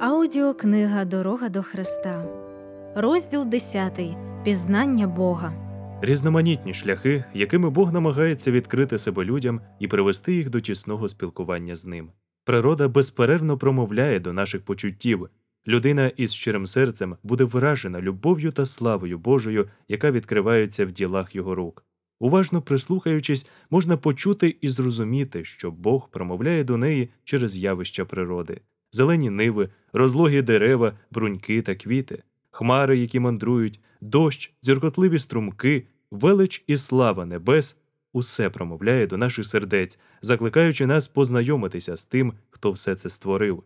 Аудіокнига Дорога до Христа, розділ 10. Пізнання Бога. Різноманітні шляхи, якими Бог намагається відкрити себе людям і привести їх до тісного спілкування з ним. Природа безперервно промовляє до наших почуттів. Людина із щирим серцем буде вражена любов'ю та славою Божою, яка відкривається в ділах його рук. Уважно прислухаючись, можна почути і зрозуміти, що Бог промовляє до неї через явища природи зелені ниви, розлогі дерева, бруньки та квіти, хмари, які мандрують, дощ, зіркотливі струмки, велич і слава небес усе промовляє до наших сердець, закликаючи нас познайомитися з тим, хто все це створив.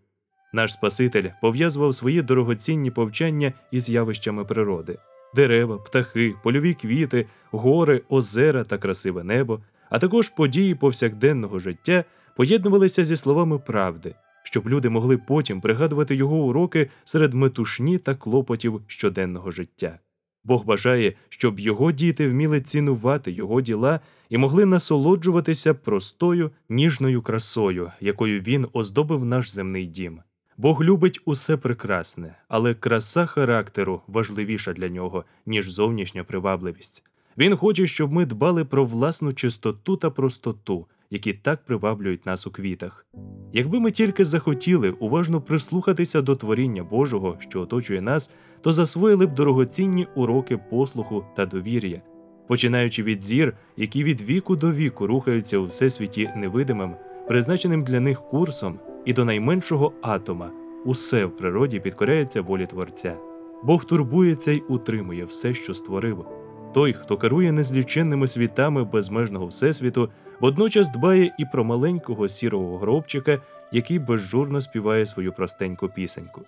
Наш Спаситель пов'язував свої дорогоцінні повчання із явищами природи дерева, птахи, польові квіти, гори, озера та красиве небо, а також події повсякденного життя поєднувалися зі словами правди, щоб люди могли потім пригадувати його уроки серед метушні та клопотів щоденного життя. Бог бажає, щоб його діти вміли цінувати його діла і могли насолоджуватися простою ніжною красою, якою він оздобив наш земний дім. Бог любить усе прекрасне, але краса характеру важливіша для нього, ніж зовнішня привабливість. Він хоче, щоб ми дбали про власну чистоту та простоту, які так приваблюють нас у квітах. Якби ми тільки захотіли уважно прислухатися до творіння Божого, що оточує нас, то засвоїли б дорогоцінні уроки послуху та довір'я, починаючи від зір, які від віку до віку рухаються у всесвіті невидимим, призначеним для них курсом, і до найменшого атома, усе в природі підкоряється волі Творця. Бог турбується й утримує все, що створив. Той, хто керує незліченними світами безмежного всесвіту, водночас дбає і про маленького сірого гробчика, який безжурно співає свою простеньку пісеньку.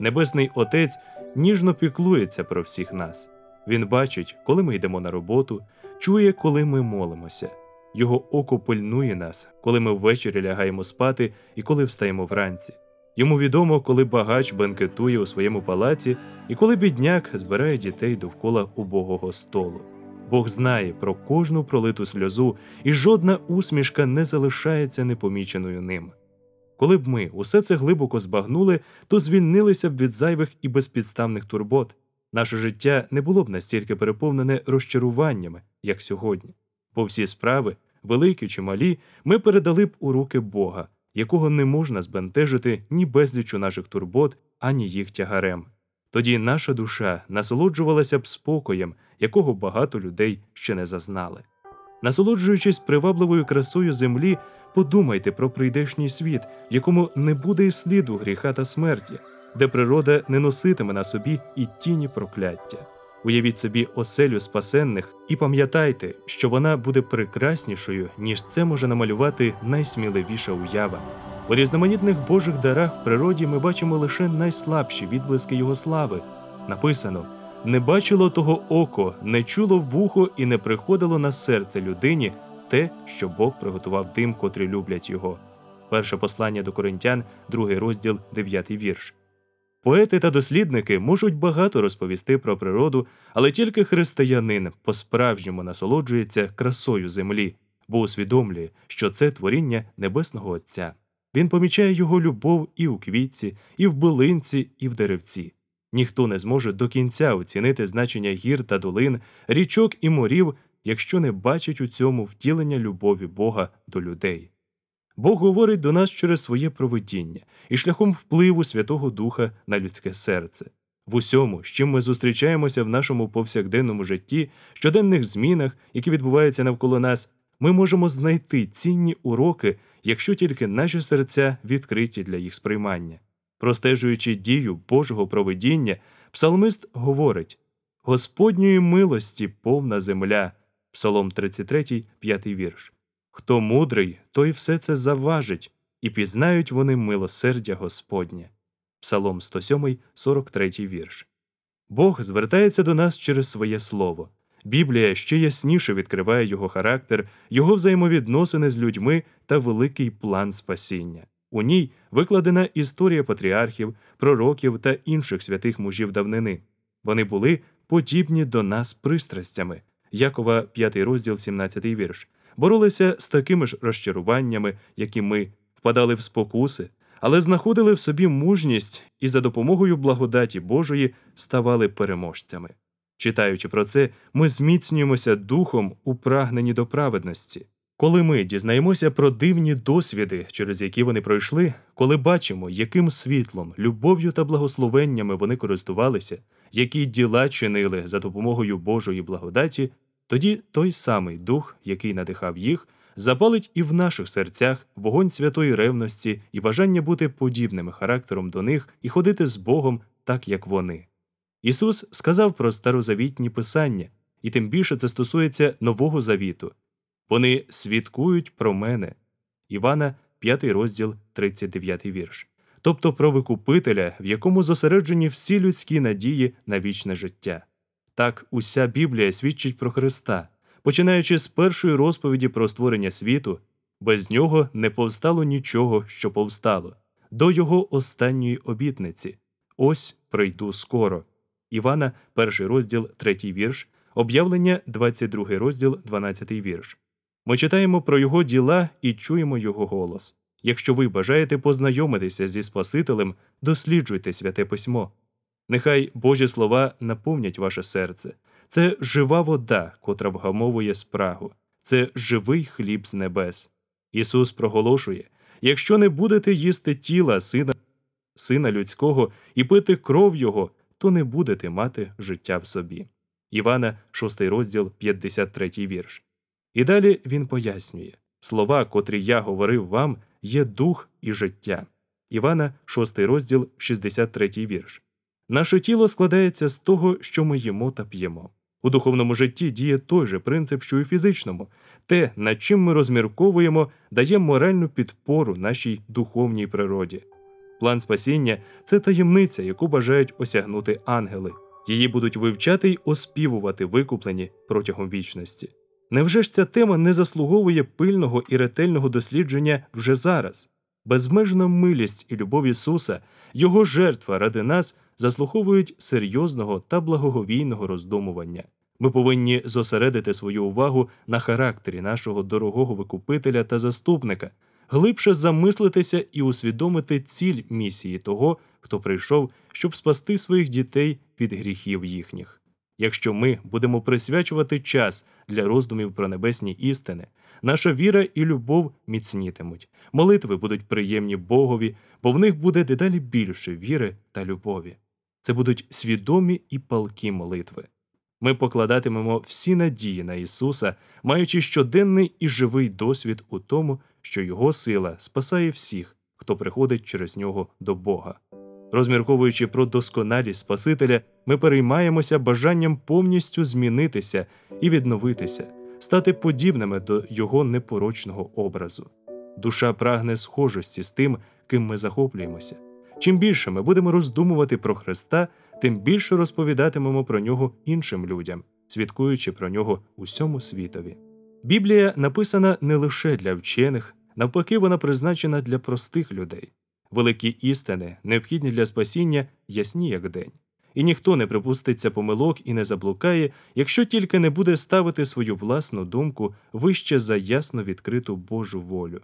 Небесний Отець ніжно піклується про всіх нас. Він бачить, коли ми йдемо на роботу, чує, коли ми молимося. Його око пильнує нас, коли ми ввечері лягаємо спати і коли встаємо вранці. Йому відомо, коли багач бенкетує у своєму палаці і коли бідняк збирає дітей довкола убогого столу. Бог знає про кожну пролиту сльозу, і жодна усмішка не залишається непоміченою ним. Коли б ми усе це глибоко збагнули, то звільнилися б від зайвих і безпідставних турбот. Наше життя не було б настільки переповнене розчаруваннями, як сьогодні. Бо всі справи, великі чи малі, ми передали б у руки Бога, якого не можна збентежити ні безлічу наших турбот, ані їх тягарем. Тоді наша душа насолоджувалася б спокоєм, якого багато людей ще не зазнали. Насолоджуючись привабливою красою землі, подумайте про прийдешній світ, в якому не буде і сліду гріха та смерті, де природа не носитиме на собі і тіні прокляття. Уявіть собі оселю спасенних і пам'ятайте, що вона буде прекраснішою, ніж це може намалювати найсміливіша уява. У різноманітних Божих дарах в природі ми бачимо лише найслабші відблиски його слави. Написано не бачило того око, не чуло вухо і не приходило на серце людині те, що Бог приготував тим, котрі люблять його. Перше послання до коринтян, другий розділ, дев'ятий вірш. Поети та дослідники можуть багато розповісти про природу, але тільки християнин по-справжньому насолоджується красою землі, бо усвідомлює, що це творіння Небесного Отця. Він помічає його любов і у квітці, і в билинці, і в деревці. Ніхто не зможе до кінця оцінити значення гір та долин, річок і морів, якщо не бачить у цьому втілення любові Бога до людей. Бог говорить до нас через своє провидіння і шляхом впливу Святого Духа на людське серце. В усьому, з чим ми зустрічаємося в нашому повсякденному житті, щоденних змінах, які відбуваються навколо нас, ми можемо знайти цінні уроки, якщо тільки наші серця відкриті для їх сприймання. Простежуючи дію Божого провидіння, псалмист говорить Господньої милості повна земля. Псалом 33, 5 вірш. Хто мудрий, той все це заважить, і пізнають вони милосердя Господнє. Псалом 107, 43 вірш. Бог звертається до нас через своє слово. Біблія ще ясніше відкриває його характер, його взаємовідносини з людьми та великий план спасіння. У ній викладена історія патріархів, пророків та інших святих мужів давнини. Вони були подібні до нас пристрастями. Якова, 5 розділ, 17 вірш боролися з такими ж розчаруваннями, як і ми, впадали в спокуси, але знаходили в собі мужність і за допомогою благодаті Божої ставали переможцями. Читаючи про це, ми зміцнюємося духом у прагненні до праведності. Коли ми дізнаємося про дивні досвіди, через які вони пройшли, коли бачимо, яким світлом, любов'ю та благословеннями вони користувалися, які діла чинили за допомогою Божої благодаті, тоді той самий дух, який надихав їх, запалить і в наших серцях вогонь святої ревності і бажання бути подібними характером до них і ходити з Богом так, як вони. Ісус сказав про старозавітні писання, і тим більше це стосується Нового Завіту. Вони свідкують про мене. Івана, 5 розділ, 39 вірш. Тобто про викупителя, в якому зосереджені всі людські надії на вічне життя. Так уся Біблія свідчить про Христа, починаючи з першої розповіді про створення світу, без нього не повстало нічого, що повстало, до його останньої обітниці. Ось прийду скоро. Івана, 1 розділ, 3 вірш, об'явлення, 22 розділ, 12 вірш. Ми читаємо про його діла і чуємо його голос. Якщо ви бажаєте познайомитися зі Спасителем, досліджуйте святе письмо. Нехай Божі слова наповнять ваше серце. Це жива вода, котра вгамовує спрагу, це живий хліб з небес. Ісус проголошує якщо не будете їсти тіла сина, сина людського і пити кров Його, то не будете мати життя в собі. Івана, 6 розділ, 53 вірш. І далі він пояснює слова, котрі я говорив вам, є дух і життя. Івана, 6 розділ, 63 вірш. Наше тіло складається з того, що ми їмо та п'ємо. У духовному житті діє той же принцип, що у фізичному. Те, над чим ми розмірковуємо, дає моральну підпору нашій духовній природі. План спасіння це таємниця, яку бажають осягнути ангели. Її будуть вивчати й оспівувати викуплені протягом вічності. Невже ж ця тема не заслуговує пильного і ретельного дослідження вже зараз? Безмежна милість і любов Ісуса, Його жертва ради нас заслуговують серйозного та благоговійного роздумування. Ми повинні зосередити свою увагу на характері нашого дорогого викупителя та заступника, глибше замислитися і усвідомити ціль місії того, хто прийшов, щоб спасти своїх дітей від гріхів їхніх. Якщо ми будемо присвячувати час для роздумів про небесні істини, наша віра і любов міцнітимуть, молитви будуть приємні Богові, бо в них буде дедалі більше віри та любові. Це будуть свідомі і палкі молитви. Ми покладатимемо всі надії на Ісуса, маючи щоденний і живий досвід у тому, що Його сила спасає всіх, хто приходить через нього до Бога. Розмірковуючи про досконалість Спасителя, ми переймаємося бажанням повністю змінитися і відновитися, стати подібними до Його непорочного образу. Душа прагне схожості з тим, ким ми захоплюємося. Чим більше ми будемо роздумувати про Христа, тим більше розповідатимемо про нього іншим людям, свідкуючи про нього усьому світові. Біблія написана не лише для вчених, навпаки, вона призначена для простих людей. Великі істини, необхідні для спасіння, ясні як день. І ніхто не припуститься помилок і не заблукає, якщо тільки не буде ставити свою власну думку вище за ясно відкриту Божу волю.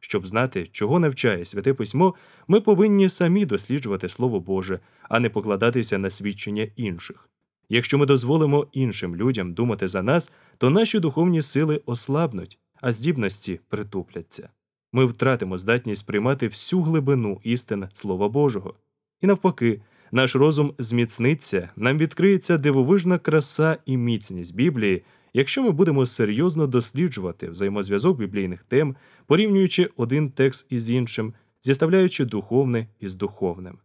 Щоб знати, чого навчає святе письмо, ми повинні самі досліджувати Слово Боже, а не покладатися на свідчення інших. Якщо ми дозволимо іншим людям думати за нас, то наші духовні сили ослабнуть, а здібності притупляться. Ми втратимо здатність приймати всю глибину істин Слова Божого. І навпаки, наш розум зміцниться, нам відкриється дивовижна краса і міцність Біблії, якщо ми будемо серйозно досліджувати взаємозв'язок біблійних тем, порівнюючи один текст із іншим, зіставляючи духовне із духовним.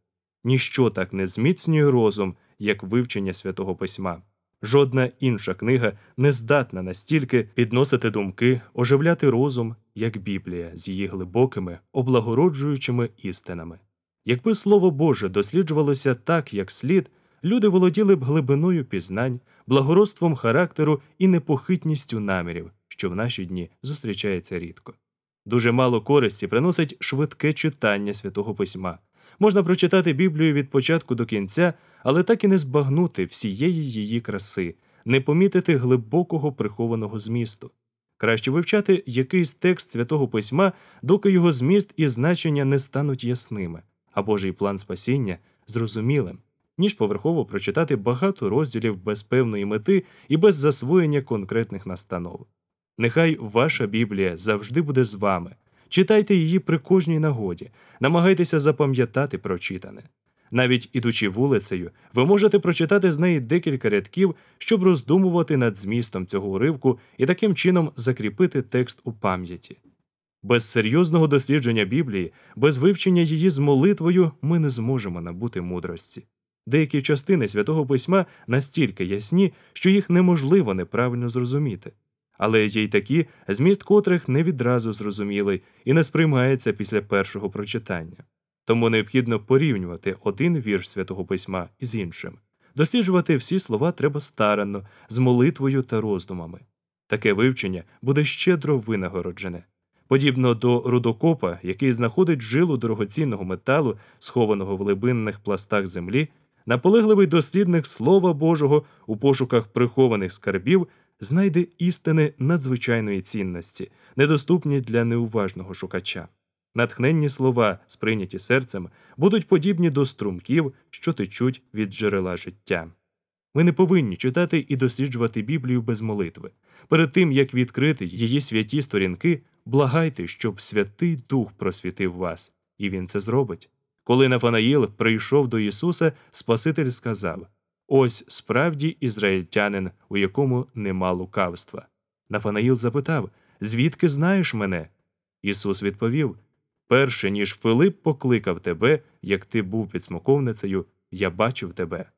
Ніщо так не зміцнює розум, як вивчення святого письма. Жодна інша книга не здатна настільки підносити думки, оживляти розум, як Біблія з її глибокими, облагороджуючими істинами. Якби Слово Боже досліджувалося так, як слід, люди володіли б глибиною пізнань, благородством характеру і непохитністю намірів, що в наші дні зустрічається рідко. Дуже мало користі приносить швидке читання святого письма. Можна прочитати Біблію від початку до кінця, але так і не збагнути всієї її краси, не помітити глибокого прихованого змісту. Краще вивчати якийсь текст святого письма, доки його зміст і значення не стануть ясними, а Божий план спасіння зрозумілим, ніж поверхово прочитати багато розділів без певної мети і без засвоєння конкретних настанов. Нехай ваша Біблія завжди буде з вами. Читайте її при кожній нагоді, намагайтеся запам'ятати прочитане. Навіть ідучи вулицею, ви можете прочитати з неї декілька рядків, щоб роздумувати над змістом цього уривку і таким чином закріпити текст у пам'яті. Без серйозного дослідження Біблії, без вивчення її з молитвою ми не зможемо набути мудрості. Деякі частини святого письма настільки ясні, що їх неможливо неправильно зрозуміти. Але є й такі, зміст котрих не відразу зрозумілий і не сприймається після першого прочитання. Тому необхідно порівнювати один вірш святого письма із іншим. Досліджувати всі слова треба старанно, з молитвою та роздумами. Таке вивчення буде щедро винагороджене. Подібно до рудокопа, який знаходить жилу дорогоцінного металу, схованого в глибинних пластах землі, наполегливий дослідник Слова Божого у пошуках прихованих скарбів знайде істини надзвичайної цінності, недоступні для неуважного шукача. Натхненні слова, сприйняті серцем, будуть подібні до струмків, що течуть від джерела життя. Ми не повинні читати і досліджувати Біблію без молитви. Перед тим як відкрити її святі сторінки, благайте, щоб Святий Дух просвітив вас, і він це зробить. Коли Нафанаїл прийшов до Ісуса, Спаситель сказав: Ось справді ізраїльтянин, у якому нема лукавства. Нафанаїл запитав: Звідки знаєш мене? Ісус відповів: Перше, ніж Филип покликав тебе, як ти був під смоковницею, я бачив тебе.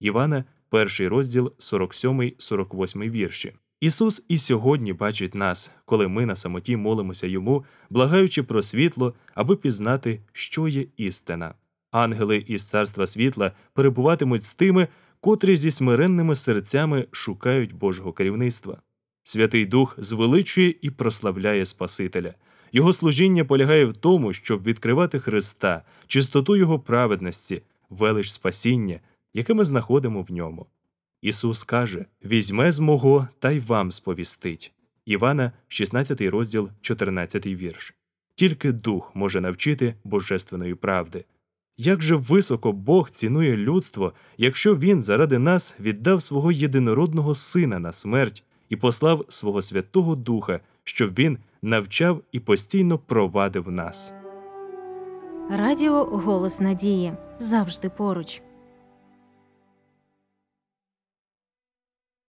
Івана, перший розділ 47-48 вірші. Ісус і сьогодні бачить нас, коли ми на самоті молимося йому, благаючи про світло, аби пізнати, що є істина. Ангели із царства світла перебуватимуть з тими, котрі зі смиренними серцями шукають Божого керівництва. Святий Дух звеличує і прославляє Спасителя. Його служіння полягає в тому, щоб відкривати Христа, чистоту Його праведності, велич спасіння, яке ми знаходимо в ньому. Ісус каже: Візьме з мого та й вам сповістить. Івана, 16 розділ, 14 вірш. Тільки Дух може навчити божественної правди. Як же високо Бог цінує людство, якщо Він заради нас віддав свого єдинородного Сина на смерть і послав свого Святого Духа, щоб Він навчав і постійно провадив нас. Радіо Голос Надії завжди поруч.